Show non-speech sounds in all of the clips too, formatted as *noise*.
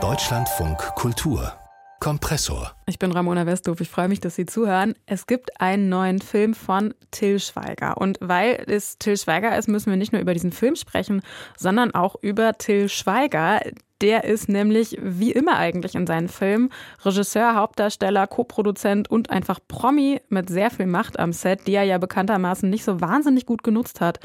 Deutschlandfunk Kultur Kompressor. Ich bin Ramona Westhoff. Ich freue mich, dass Sie zuhören. Es gibt einen neuen Film von Till Schweiger. Und weil es Till Schweiger ist, müssen wir nicht nur über diesen Film sprechen, sondern auch über Till Schweiger. Der ist nämlich wie immer eigentlich in seinen Filmen Regisseur, Hauptdarsteller, Co-Produzent und einfach Promi mit sehr viel Macht am Set, die er ja bekanntermaßen nicht so wahnsinnig gut genutzt hat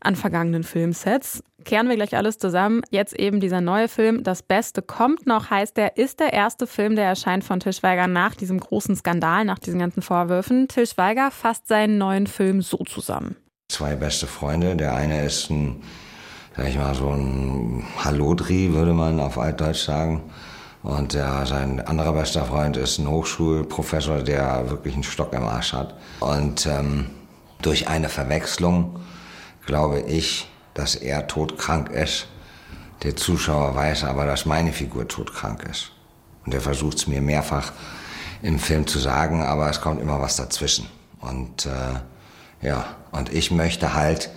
an vergangenen Filmsets. Kehren wir gleich alles zusammen. Jetzt eben dieser neue Film, Das Beste kommt noch, heißt er, ist der erste Film, der erscheint von Til Schweiger nach diesem großen Skandal, nach diesen ganzen Vorwürfen. Til Schweiger fasst seinen neuen Film so zusammen. Zwei beste Freunde. Der eine ist ein sag ich mal, so ein Hallodri, würde man auf Altdeutsch sagen. Und ja, sein anderer bester Freund ist ein Hochschulprofessor, der wirklich einen Stock im Arsch hat. Und ähm, durch eine Verwechslung glaube ich, dass er todkrank ist. Der Zuschauer weiß aber, dass meine Figur todkrank ist. Und er versucht es mir mehrfach im Film zu sagen, aber es kommt immer was dazwischen. Und äh, ja, und ich möchte halt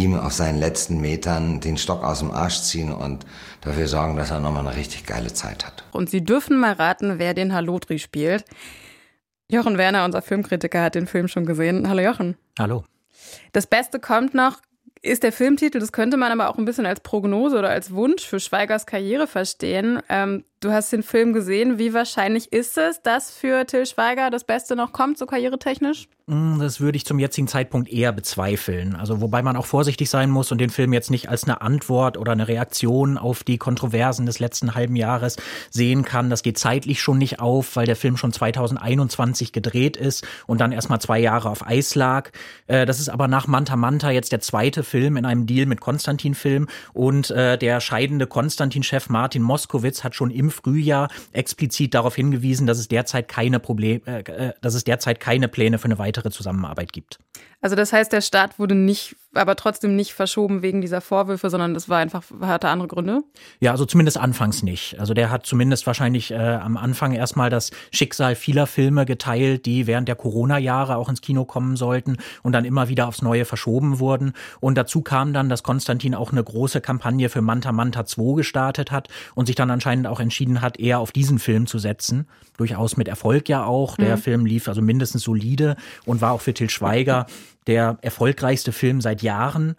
ihm auf seinen letzten Metern den Stock aus dem Arsch ziehen und dafür sorgen, dass er nochmal eine richtig geile Zeit hat. Und Sie dürfen mal raten, wer den Halotri spielt. Jochen Werner, unser Filmkritiker, hat den Film schon gesehen. Hallo Jochen. Hallo. Das Beste kommt noch ist der Filmtitel. Das könnte man aber auch ein bisschen als Prognose oder als Wunsch für Schweigers Karriere verstehen. Ähm, du hast den Film gesehen. Wie wahrscheinlich ist es, dass für Till Schweiger das Beste noch kommt, so karrieretechnisch? Hm, das würde ich zum jetzigen Zeitpunkt eher bezweifeln. Also wobei man auch vorsichtig sein muss und den Film jetzt nicht als eine Antwort oder eine Reaktion auf die Kontroversen des letzten halben Jahres sehen kann. Das geht zeitlich schon nicht auf, weil der Film schon 2021 gedreht ist und dann erstmal zwei Jahre auf Eis lag. Äh, das ist aber nach Manta Manta jetzt der zweite Film in einem Deal mit Konstantin Film und äh, der scheidende Konstantin-Chef Martin Moskowitz hat schon im Frühjahr explizit darauf hingewiesen, dass es derzeit keine Probleme, äh, dass es derzeit keine Pläne für eine weitere Zusammenarbeit gibt. Also das heißt, der Start wurde nicht, aber trotzdem nicht verschoben wegen dieser Vorwürfe, sondern das war einfach, hatte andere Gründe? Ja, also zumindest anfangs nicht. Also der hat zumindest wahrscheinlich äh, am Anfang erstmal das Schicksal vieler Filme geteilt, die während der Corona-Jahre auch ins Kino kommen sollten und dann immer wieder aufs Neue verschoben wurden. Und dazu kam dann, dass Konstantin auch eine große Kampagne für Manta Manta 2 gestartet hat und sich dann anscheinend auch entschieden hat, eher auf diesen Film zu setzen. Durchaus mit Erfolg ja auch. Der mhm. Film lief also mindestens solide und war auch für Til Schweiger der erfolgreichste Film seit Jahren.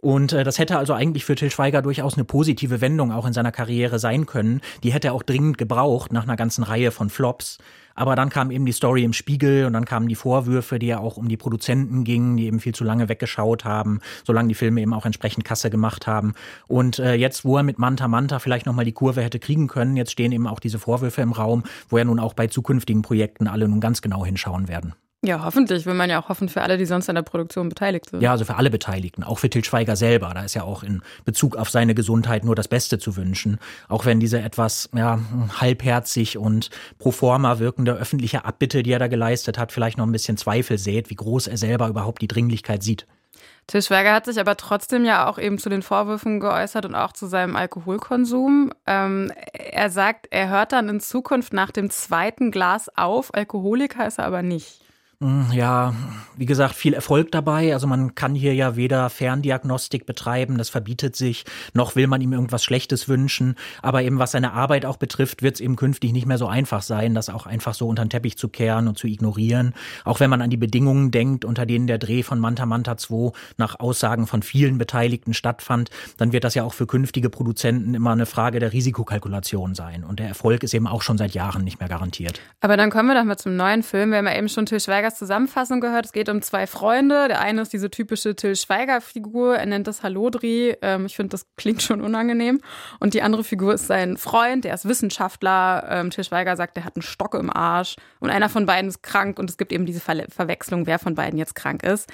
Und äh, das hätte also eigentlich für Till Schweiger durchaus eine positive Wendung auch in seiner Karriere sein können. Die hätte er auch dringend gebraucht nach einer ganzen Reihe von Flops. Aber dann kam eben die Story im Spiegel und dann kamen die Vorwürfe, die ja auch um die Produzenten gingen, die eben viel zu lange weggeschaut haben, solange die Filme eben auch entsprechend Kasse gemacht haben. Und äh, jetzt, wo er mit Manta Manta vielleicht nochmal die Kurve hätte kriegen können, jetzt stehen eben auch diese Vorwürfe im Raum, wo er nun auch bei zukünftigen Projekten alle nun ganz genau hinschauen werden. Ja, hoffentlich will man ja auch hoffen für alle, die sonst an der Produktion beteiligt sind. Ja, also für alle Beteiligten, auch für Til Schweiger selber. Da ist ja auch in Bezug auf seine Gesundheit nur das Beste zu wünschen. Auch wenn diese etwas ja, halbherzig und pro forma wirkende öffentliche Abbitte, die er da geleistet hat, vielleicht noch ein bisschen Zweifel sät, wie groß er selber überhaupt die Dringlichkeit sieht. Til Schweiger hat sich aber trotzdem ja auch eben zu den Vorwürfen geäußert und auch zu seinem Alkoholkonsum. Ähm, er sagt, er hört dann in Zukunft nach dem zweiten Glas auf. Alkoholiker ist er aber nicht. Hm, ja, wie gesagt, viel Erfolg dabei. Also man kann hier ja weder Ferndiagnostik betreiben, das verbietet sich, noch will man ihm irgendwas Schlechtes wünschen. Aber eben was seine Arbeit auch betrifft, wird es eben künftig nicht mehr so einfach sein, das auch einfach so unter den Teppich zu kehren und zu ignorieren. Auch wenn man an die Bedingungen denkt, unter denen der Dreh von Manta Manta 2 nach Aussagen von vielen Beteiligten stattfand, dann wird das ja auch für künftige Produzenten immer eine Frage der Risikokalkulation sein. Und der Erfolg ist eben auch schon seit Jahren nicht mehr garantiert. Aber dann kommen wir doch mal zum neuen Film. Wir haben ja eben schon Til Schweiger Schweigers Zusammenfassung gehört. Es geht um zwei Freunde. Der eine ist diese typische Till Schweiger-Figur. Er nennt das Hallodri. Ähm, ich finde, das klingt schon unangenehm. Und die andere Figur ist sein Freund. Der ist Wissenschaftler. Ähm, Till Schweiger sagt, er hat einen Stock im Arsch. Und einer von beiden ist krank. Und es gibt eben diese Ver Verwechslung, wer von beiden jetzt krank ist.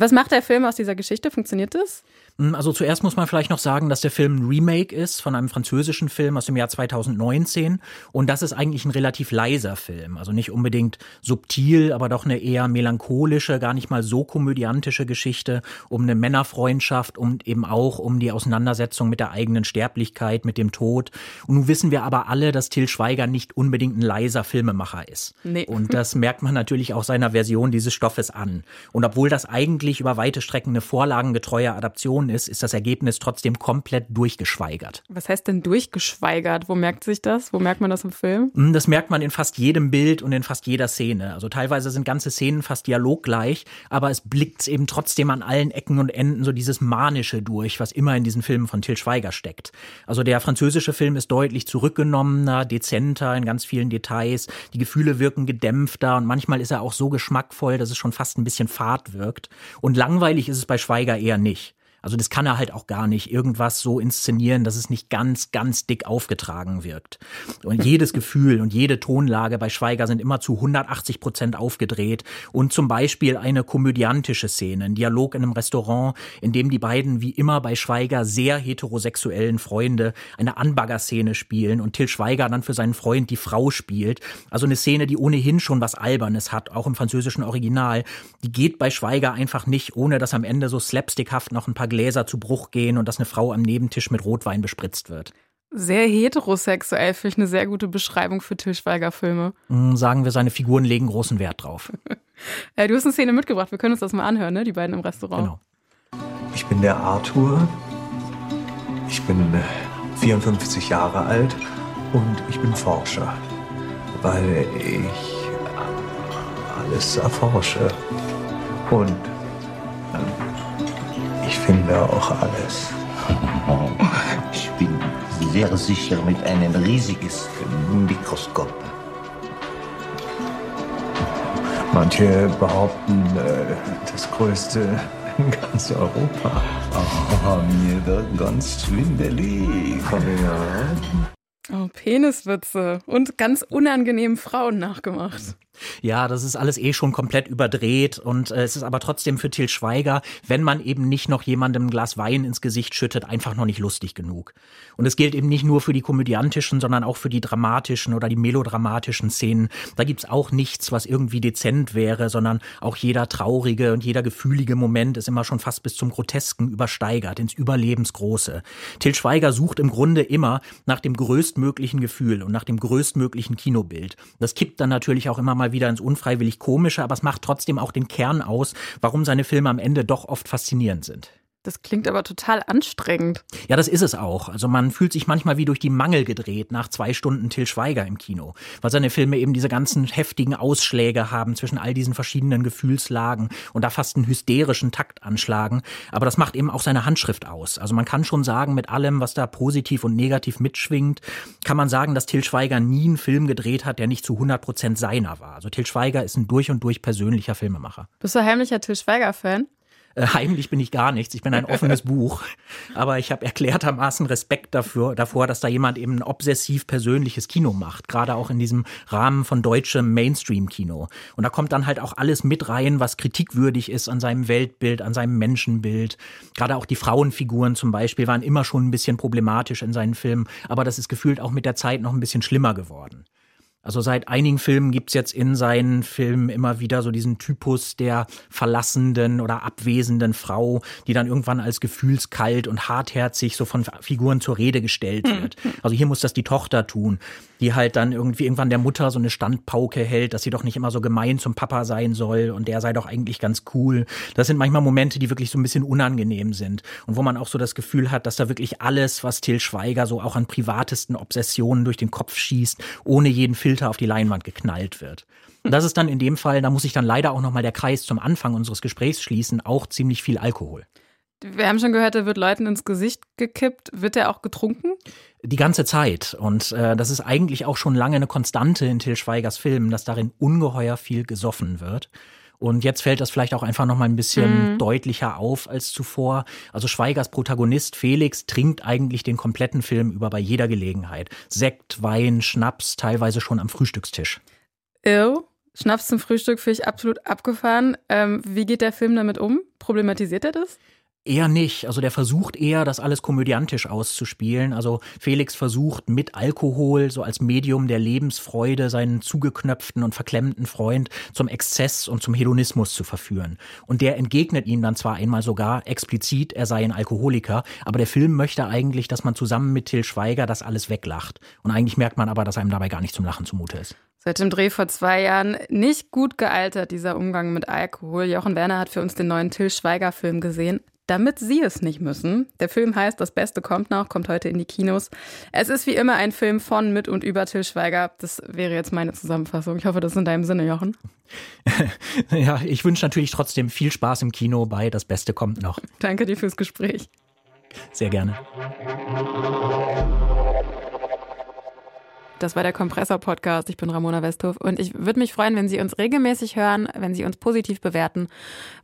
Was macht der Film aus dieser Geschichte? Funktioniert das? Hm, also zuerst muss man vielleicht noch sagen, dass der Film ein Remake ist von einem französischen Film aus dem Jahr 2019 und das ist eigentlich ein relativ leiser Film, also nicht unbedingt subtil, aber doch eine eher melancholische, gar nicht mal so komödiantische Geschichte um eine Männerfreundschaft und eben auch um die Auseinandersetzung mit der eigenen Sterblichkeit, mit dem Tod. Und nun wissen wir aber alle, dass Till Schweiger nicht unbedingt ein leiser Filmemacher ist. Nee. Und das merkt man natürlich auch seiner Version dieses Stoffes an. Und obwohl das eigentlich über weite Strecken eine vorlagengetreue Adaption ist, ist das Ergebnis trotzdem komplett durchgeschweigert. Was heißt denn durchgeschweigert? Wo merkt sich das? Wo merkt man das im Film? Hm, das merkt man in fast jedem Bild und in fast jeder Szene. Also teilweise sind ganze Szenen fast dialoggleich, aber es blickt eben trotzdem an allen Ecken und Enden so dieses Manische durch, was immer in diesen Filmen von Till Schweiger steckt. Also der französische Film ist deutlich zurückgenommener, dezenter in ganz vielen Details. Die Gefühle wirken gedämpfter und manchmal ist er auch so geschmackvoll, dass es schon fast ein bisschen fad wirkt. Und langweilig ist es bei Schweiger eher nicht. Also das kann er halt auch gar nicht irgendwas so inszenieren, dass es nicht ganz, ganz dick aufgetragen wirkt. Und jedes Gefühl und jede Tonlage bei Schweiger sind immer zu 180 Prozent aufgedreht. Und zum Beispiel eine komödiantische Szene, ein Dialog in einem Restaurant, in dem die beiden wie immer bei Schweiger sehr heterosexuellen Freunde eine Anbagger-Szene spielen und Till Schweiger dann für seinen Freund die Frau spielt. Also eine Szene, die ohnehin schon was Albernes hat, auch im französischen Original. Die geht bei Schweiger einfach nicht, ohne dass am Ende so slapstickhaft noch ein paar Gläser zu Bruch gehen und dass eine Frau am Nebentisch mit Rotwein bespritzt wird. Sehr heterosexuell, finde ich eine sehr gute Beschreibung für Til Schweiger-Filme. Hm, sagen wir, seine Figuren legen großen Wert drauf. *laughs* Äh, du hast eine Szene mitgebracht, wir können uns das mal anhören, ne? die beiden im Restaurant. Genau. Ich bin der Arthur. Ich bin 54 äh, Jahre alt und ich bin Forscher, weil ich alles erforsche. Und ich finde auch alles. *laughs* Ich bin sehr sicher mit einem riesiges Mikroskop. Manche behaupten, äh, das größte in ganz Europa. Oh, mir wird ganz schwindelig. Ja. Oh, Peniswitze und ganz unangenehmen Frauen nachgemacht. Ja, das ist alles eh schon komplett überdreht und äh, es ist aber trotzdem für Til Schweiger, wenn man eben nicht noch jemandem ein Glas Wein ins Gesicht schüttet, einfach noch nicht lustig genug. Und es gilt eben nicht nur für die komödiantischen, sondern auch für die dramatischen oder die melodramatischen Szenen. Da gibt's auch nichts, was irgendwie dezent wäre, sondern auch jeder traurige und jeder gefühlige Moment ist immer schon fast bis zum Grotesken übersteigert, ins Überlebensgroße. Til Schweiger sucht im Grunde immer nach dem größtmöglichen Gefühl und nach dem größtmöglichen Kinobild. Das kippt dann natürlich auch immer mal wieder ins unfreiwillig komische, aber es macht trotzdem auch den Kern aus, warum seine Filme am Ende doch oft faszinierend sind. Das klingt aber total anstrengend. Ja, das ist es auch. Also man fühlt sich manchmal wie durch die Mangel gedreht nach zwei Stunden Till Schweiger im Kino, weil seine Filme eben diese ganzen heftigen Ausschläge haben zwischen all diesen verschiedenen Gefühlslagen und da fast einen hysterischen Takt anschlagen. Aber das macht eben auch seine Handschrift aus. Also man kann schon sagen, mit allem, was da positiv und negativ mitschwingt, kann man sagen, dass Till Schweiger nie einen Film gedreht hat, der nicht zu 100 Prozent seiner war. Also Till Schweiger ist ein durch und durch persönlicher Filmemacher. Bist du heimlicher Till Schweiger-Fan? Äh, heimlich bin ich gar nichts. Ich bin ein offenes Buch. Aber ich habe erklärtermaßen Respekt dafür, davor, dass da jemand eben ein obsessiv persönliches Kino macht. Gerade auch in diesem Rahmen von deutschem Mainstream-Kino. Und da kommt dann halt auch alles mit rein, was kritikwürdig ist an seinem Weltbild, an seinem Menschenbild. Gerade auch die Frauenfiguren zum Beispiel waren immer schon ein bisschen problematisch in seinen Filmen. Aber das ist gefühlt auch mit der Zeit noch ein bisschen schlimmer geworden. Also seit einigen Filmen gibt's jetzt in seinen Filmen immer wieder so diesen Typus der verlassenden oder abwesenden Frau, die dann irgendwann als gefühlskalt und hartherzig so von Figuren zur Rede gestellt wird. Also hier muss das die Tochter tun die halt dann irgendwie irgendwann der Mutter so eine Standpauke hält, dass sie doch nicht immer so gemein zum Papa sein soll und der sei doch eigentlich ganz cool. Das sind manchmal Momente, die wirklich so ein bisschen unangenehm sind und wo man auch so das Gefühl hat, dass da wirklich alles, was Till Schweiger so auch an privatesten Obsessionen durch den Kopf schießt, ohne jeden Filter auf die Leinwand geknallt wird. Und das ist dann in dem Fall, da muss ich dann leider auch nochmal der Kreis zum Anfang unseres Gesprächs schließen, auch ziemlich viel Alkohol. Wir haben schon gehört, er wird Leuten ins Gesicht gekippt. Wird er auch getrunken? Die ganze Zeit. Und äh, das ist eigentlich auch schon lange eine Konstante in Till Schweigers Filmen, dass darin ungeheuer viel gesoffen wird. Und jetzt fällt das vielleicht auch einfach noch mal ein bisschen mhm. deutlicher auf als zuvor. Also Schweigers Protagonist Felix trinkt eigentlich den kompletten Film über bei jeder Gelegenheit. Sekt, Wein, Schnaps, teilweise schon am Frühstückstisch. Ew. Schnaps zum Frühstück finde ich absolut abgefahren. Ähm, wie geht der Film damit um? Problematisiert er das? Eher nicht. Also der versucht eher, das alles komödiantisch auszuspielen. Also Felix versucht mit Alkohol, so als Medium der Lebensfreude, seinen zugeknöpften und verklemmten Freund zum Exzess und zum Hedonismus zu verführen. Und der entgegnet ihm dann zwar einmal sogar explizit, er sei ein Alkoholiker, aber der Film möchte eigentlich, dass man zusammen mit Till Schweiger das alles weglacht. Und eigentlich merkt man aber, dass einem dabei gar nicht zum Lachen zumute ist. Seit dem Dreh vor zwei Jahren nicht gut gealtert, dieser Umgang mit Alkohol. Jochen Werner hat für uns den neuen Till Schweiger-Film gesehen. Damit Sie es nicht müssen. Der Film heißt Das Beste kommt noch, kommt heute in die Kinos. Es ist wie immer ein Film von, mit und über Till Schweiger. Das wäre jetzt meine Zusammenfassung. Ich hoffe, das ist in deinem Sinne, Jochen. *laughs* ja, ich wünsche natürlich trotzdem viel Spaß im Kino bei Das Beste kommt noch. Danke dir fürs Gespräch. Sehr gerne. Das war der Kompressor-Podcast. Ich bin Ramona Westhoff und ich würde mich freuen, wenn Sie uns regelmäßig hören, wenn Sie uns positiv bewerten,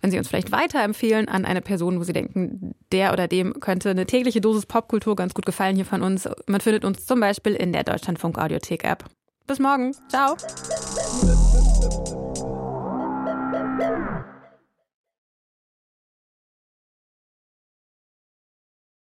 wenn Sie uns vielleicht weiterempfehlen an eine Person, wo Sie denken, der oder dem könnte eine tägliche Dosis Popkultur ganz gut gefallen hier von uns. Man findet uns zum Beispiel in der Deutschlandfunk Audiothek-App. Bis morgen. Ciao.